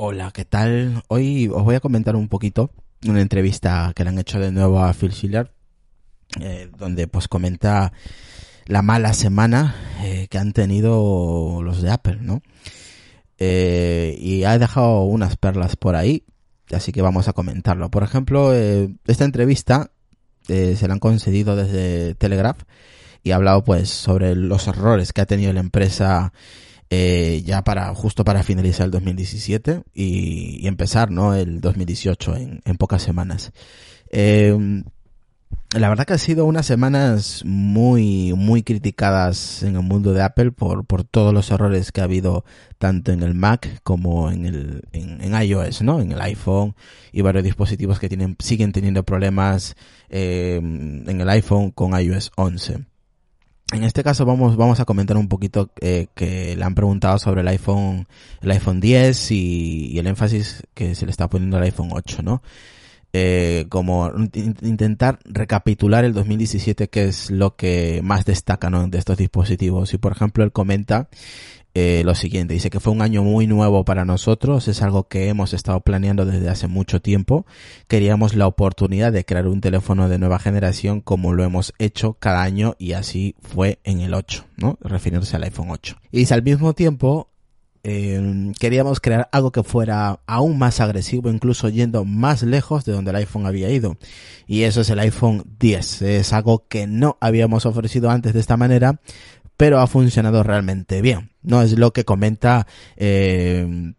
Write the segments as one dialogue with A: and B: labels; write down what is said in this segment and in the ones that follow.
A: Hola, ¿qué tal? Hoy os voy a comentar un poquito una entrevista que le han hecho de nuevo a Phil Schiller, eh, donde pues comenta la mala semana eh, que han tenido los de Apple, ¿no? Eh, y ha dejado unas perlas por ahí, así que vamos a comentarlo. Por ejemplo, eh, esta entrevista se la han concedido desde Telegraph y ha hablado pues sobre los errores que ha tenido la empresa eh, ya para justo para finalizar el 2017 y, y empezar no el 2018 en, en pocas semanas. Eh, la verdad que ha sido unas semanas muy muy criticadas en el mundo de Apple por por todos los errores que ha habido tanto en el Mac como en el en, iOS no en el iPhone y varios dispositivos que tienen siguen teniendo problemas eh, en el iPhone con iOS 11 en este caso vamos, vamos a comentar un poquito eh, que le han preguntado sobre el iPhone, el iPhone 10 y, el énfasis que se le está poniendo al iPhone 8, ¿no? Eh, como in- intentar recapitular el 2017 que es lo que más destaca de estos dispositivos y por ejemplo él comenta eh, lo siguiente. Dice que fue un año muy nuevo para nosotros. Es algo que hemos estado planeando desde hace mucho tiempo. Queríamos la oportunidad de crear un teléfono de nueva generación como lo hemos hecho cada año y así fue en el 8 no refiriéndose al iPhone 8 y dice, al mismo tiempo eh, queríamos crear algo que fuera aún más agresivo, incluso yendo más lejos de donde el iPhone había ido. Y eso es el iPhone 10. Es algo que no habíamos ofrecido antes de esta manera, pero ha funcionado realmente bien. No es lo que comenta eh,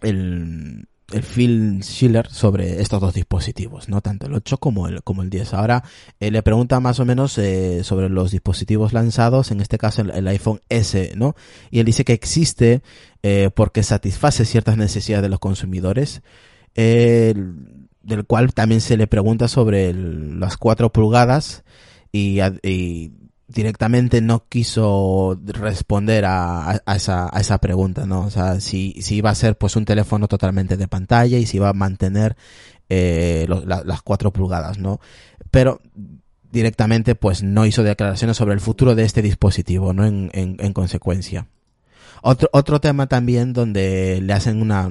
A: el, el Phil Schiller sobre estos dos dispositivos, no tanto el 8 como el como el 10. Ahora eh, le pregunta más o menos eh, sobre los dispositivos lanzados, en este caso el, iPhone S, ¿no? Y él dice que existe eh, porque satisface ciertas necesidades de los consumidores. eh, del cual también se le pregunta sobre las 4 pulgadas y, y directamente no quiso responder a, a- esa, a pregunta, ¿no? O sea, si, si iba a ser pues un teléfono totalmente de pantalla y si iba a mantener eh, las cuatro pulgadas, ¿no? Pero directamente pues no hizo declaraciones sobre el futuro de este dispositivo, ¿no? En, en, en consecuencia. Otro, otro tema también donde le hacen una,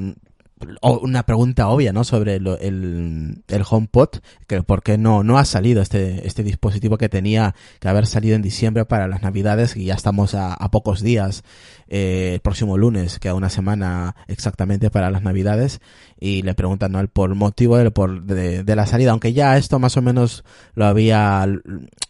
A: una pregunta obvia, ¿no? Sobre el, el HomePod, que por qué no, no ha salido este, este dispositivo que tenía que haber salido en diciembre para las navidades y ya estamos a, pocos días, eh, el próximo lunes, que a una semana exactamente para las navidades, y le preguntan, ¿no? El por motivo de, por, de, de la salida, aunque ya esto más o menos lo había,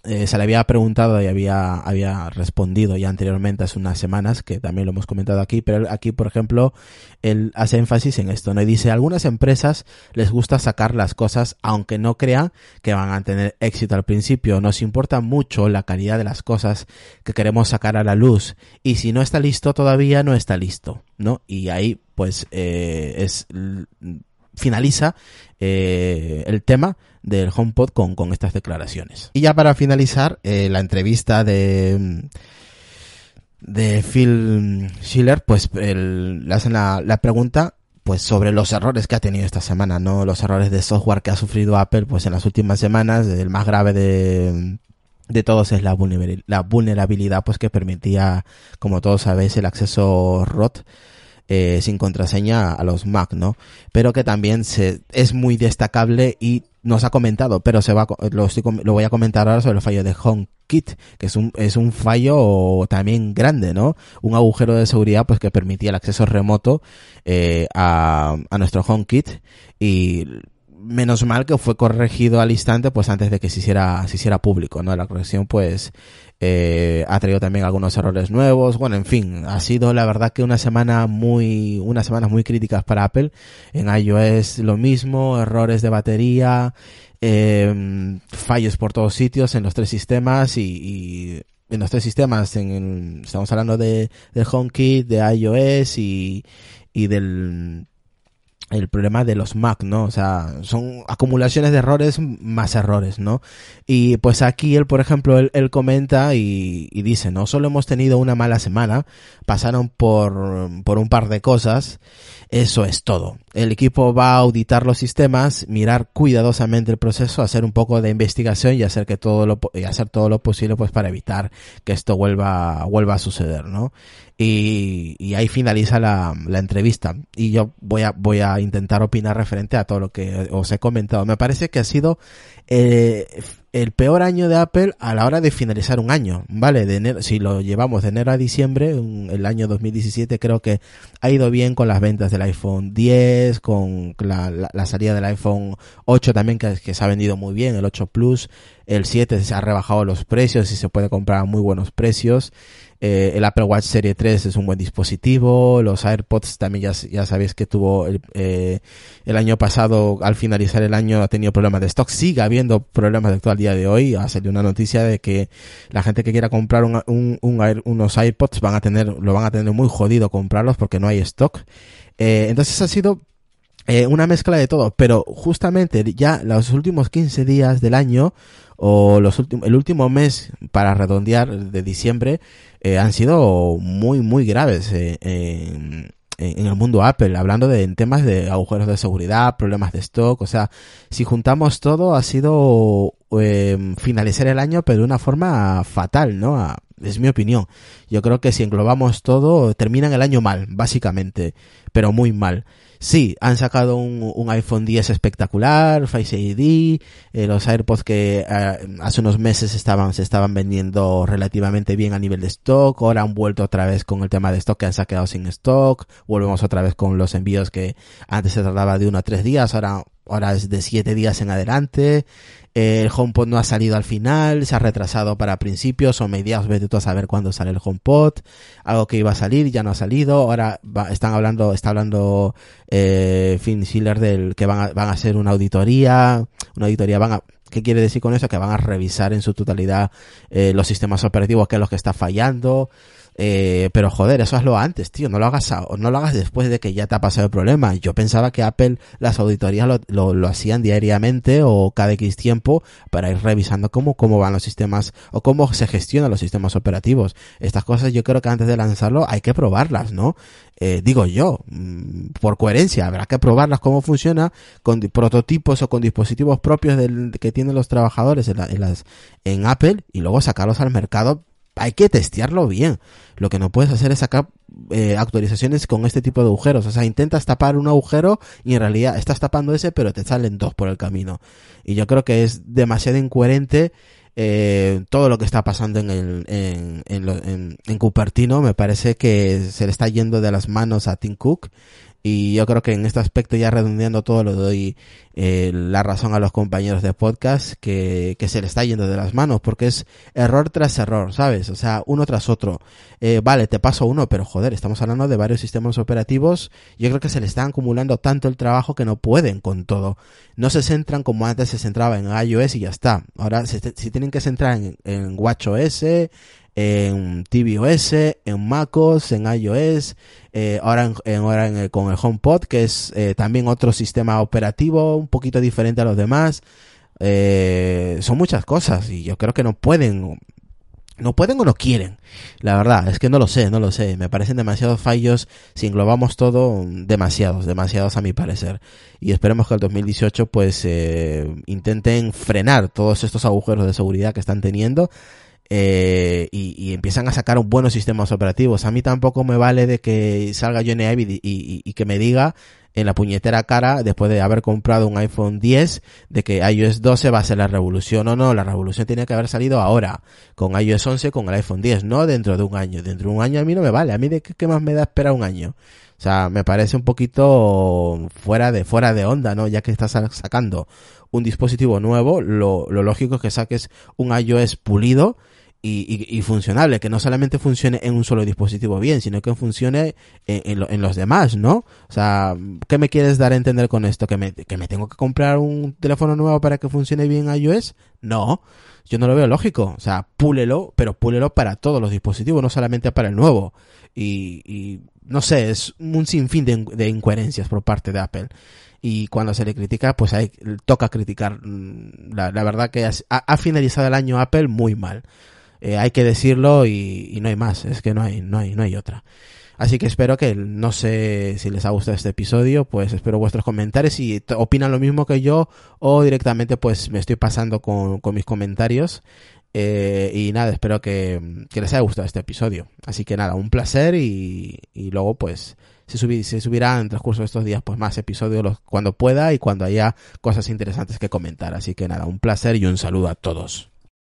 A: eh, se le había preguntado y había, había respondido ya anteriormente hace unas semanas, que también lo hemos comentado aquí, pero aquí, por ejemplo, él hace énfasis en esto, ¿no? Y dice, algunas empresas les gusta sacar las cosas aunque no crean que van a tener éxito al principio. Nos importa mucho la calidad de las cosas que queremos sacar a la luz. Y si no está listo todavía, no está listo, ¿no? Y ahí, pues, eh, es, l- finaliza eh, el tema del HomePod con, con estas declaraciones. Y ya para finalizar, eh, la entrevista de de Phil Schiller, pues le hacen la pregunta pues sobre los errores que ha tenido esta semana, no los errores de software que ha sufrido Apple pues en las últimas semanas, el más grave de de todos es la vulnerabil- la vulnerabilidad pues que permitía, como todos sabéis, el acceso ROT eh, sin contraseña a los Mac, ¿no? Pero que también es muy destacable y nos ha comentado, pero se va, lo, voy a comentar ahora sobre el fallo de HomeKit, que es un, fallo también grande, ¿no? Un agujero de seguridad pues que permitía el acceso remoto eh, a nuestro HomeKit y menos mal que fue corregido al instante pues antes de que se hiciera, se hiciera público, ¿no? La corrección pues eh, ha traído también algunos errores nuevos, bueno, en fin, ha sido la verdad que una semana muy, unas semanas muy críticas para Apple, en iOS lo mismo, errores de batería, eh, fallos por todos sitios en los tres sistemas y, y en los tres sistemas, en el- estamos hablando de, del HomeKit, de iOS y, y del el problema de los Mac, ¿no? O sea, son acumulaciones de errores más errores, ¿no? Y pues aquí él, por ejemplo, él, comenta y, y, dice, no solo hemos tenido una mala semana, pasaron por, por un par de cosas, eso es todo. El equipo va a auditar los sistemas, mirar cuidadosamente el proceso, hacer un poco de investigación y hacer que todo lo, y hacer todo lo posible pues para evitar que esto vuelva, vuelva a suceder, ¿no? Y, y ahí finaliza la, la, entrevista. Y yo voy a, voy a intentar opinar referente a todo lo que os he comentado. Me parece que ha sido eh, el peor año de Apple a la hora de finalizar un año, ¿vale? De enero, si lo llevamos de enero a diciembre, el año 2017 creo que ha ido bien con las ventas del iPhone 10, con la, salida del iPhone 8 también que, que, se ha vendido muy bien, el 8 Plus, el 7 se ha rebajado los precios y se puede comprar a muy buenos precios. Eh, el Apple Watch Serie 3 es un buen dispositivo. Los AirPods también ya, ya sabéis que tuvo el, eh, el año pasado, al finalizar el año, ha tenido problemas de stock. Sigue habiendo problemas de stock día de hoy. Ha salido una noticia de que la gente que quiera comprar un, un, un unos AirPods van a tener, lo van a tener muy jodido comprarlos porque no hay stock. Eh, entonces ha sido eh, una mezcla de todo, pero justamente ya los últimos 15 días del año o los el último mes para redondear de diciembre eh, han sido muy, muy graves eh, en, el mundo Apple, hablando de en temas de agujeros de seguridad, problemas de stock, o sea, si juntamos todo ha sido eh, finalizar el año pero de una forma fatal, ¿no? es mi opinión. Yo creo que si englobamos todo, terminan el año mal, básicamente, pero muy mal. Sí, han sacado un, un iPhone 10 espectacular, Face ID, eh, los AirPods que eh, hace unos meses estaban, se estaban vendiendo relativamente bien a nivel de stock, ahora han vuelto otra vez con el tema de stock que han sacado sin stock, volvemos otra vez con los envíos que antes se tardaba de uno a tres días, ahora ahora es de siete días en adelante. El HomePod no ha salido al final, se ha retrasado para principios o mediados, vete tú a saber cuándo sale el HomePod. Algo que iba a salir ya no ha salido. Ahora están hablando, está hablando eh, Finn Schiller del que van a, van a hacer una auditoría, una auditoría van a ¿Qué quiere decir con eso? Que van a revisar en su totalidad eh, los sistemas operativos, qué es lo que está fallando, eh, pero joder, eso hazlo antes, tío. No lo hagas, no lo hagas después de que ya te ha pasado el problema. Yo pensaba que Apple las auditorías lo, lo, hacían diariamente o cada X tiempo para ir revisando cómo, cómo van los sistemas o cómo se gestionan los sistemas operativos. Estas cosas yo creo que antes de lanzarlo hay que probarlas, ¿no? Eh, digo yo, mm, por coherencia, habrá que probarlas cómo funciona con prototipos o con dispositivos propios del, que tienen los trabajadores en, en, las, en Apple y luego sacarlos al mercado hay que testearlo bien. Lo que no puedes hacer es sacar eh, actualizaciones con este tipo de agujeros. O sea, intentas tapar un agujero y en realidad estás tapando ese, pero te salen dos por el camino. Y yo creo que es demasiado incoherente eh, todo lo que está pasando en, el, en, en, en, Cupertino. Me parece que se le está yendo de las manos a Tim Cook y yo creo que en este aspecto, ya redondeando todo, le doy eh, la razón a los compañeros de podcast que, que se le está yendo de las manos, porque es error tras error, ¿sabes? O sea, uno tras otro. Eh, vale, te paso uno, pero joder, estamos hablando de varios sistemas operativos. Yo creo que se le está acumulando tanto el trabajo que no pueden con todo. No se centran como antes se centraba en iOS y ya está. Ahora, si, tienen que centrar en, en WatchOS, en tvOS, en MacOS, en iOS, eh, ahora, en, ahora con el HomePod, que es eh, también otro sistema operativo un poquito diferente a los demás. Eh, son muchas cosas y yo creo que no pueden, no pueden o no quieren. La verdad, es que no lo sé, no lo sé. Me parecen demasiados fallos. Si englobamos todo, demasiados, demasiados a mi parecer. Y esperemos que el 2018 pues eh, intenten frenar todos estos agujeros de seguridad que están teniendo eh, y, empiezan a sacar buenos sistemas operativos. A mí tampoco me vale de que salga Johnny Ive y, que me diga en la puñetera cara, después de haber comprado un iPhone 10, de que iOS 12 va a ser la revolución. o no, la revolución tiene que haber salido ahora, con iOS 11, con el iPhone 10, no dentro de un año. Dentro de un año a mí no me vale. A mí de qué, más me da esperar un año. O sea, me parece un poquito fuera de, fuera de onda, ¿no? Ya que estás sacando un dispositivo nuevo, lo, lo lógico es que saques un iOS pulido, y, y, funcionable, que no solamente funcione en un solo dispositivo bien, sino que funcione en, en, los demás, ¿no? O sea, ¿qué me quieres dar a entender con esto? ¿Que me, ¿Que me tengo que comprar un teléfono nuevo para que funcione bien iOS? No, yo no lo veo lógico. O sea, púlelo, pero púlelo para todos los dispositivos, no solamente para el nuevo. Y, y no sé, es un sinfín de, incoherencias por parte de Apple y cuando se le critica, pues hay, toca criticar. Mm, la, la verdad que ha, finalizado el año Apple muy mal. Eh, hay que decirlo y, no hay más, es que no hay, no hay, no hay otra. Así que espero que, no sé si les ha gustado este episodio, pues espero vuestros comentarios, si opinan lo mismo que yo o directamente pues me estoy pasando con, con mis comentarios. Eh, y nada, espero que, les haya gustado este episodio. Así que nada, un placer y, y luego pues se, subir, se subirá en el transcurso de estos días pues más episodios cuando pueda y cuando haya cosas interesantes que comentar. Así que nada, un placer y un saludo a todos.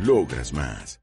B: Logras más.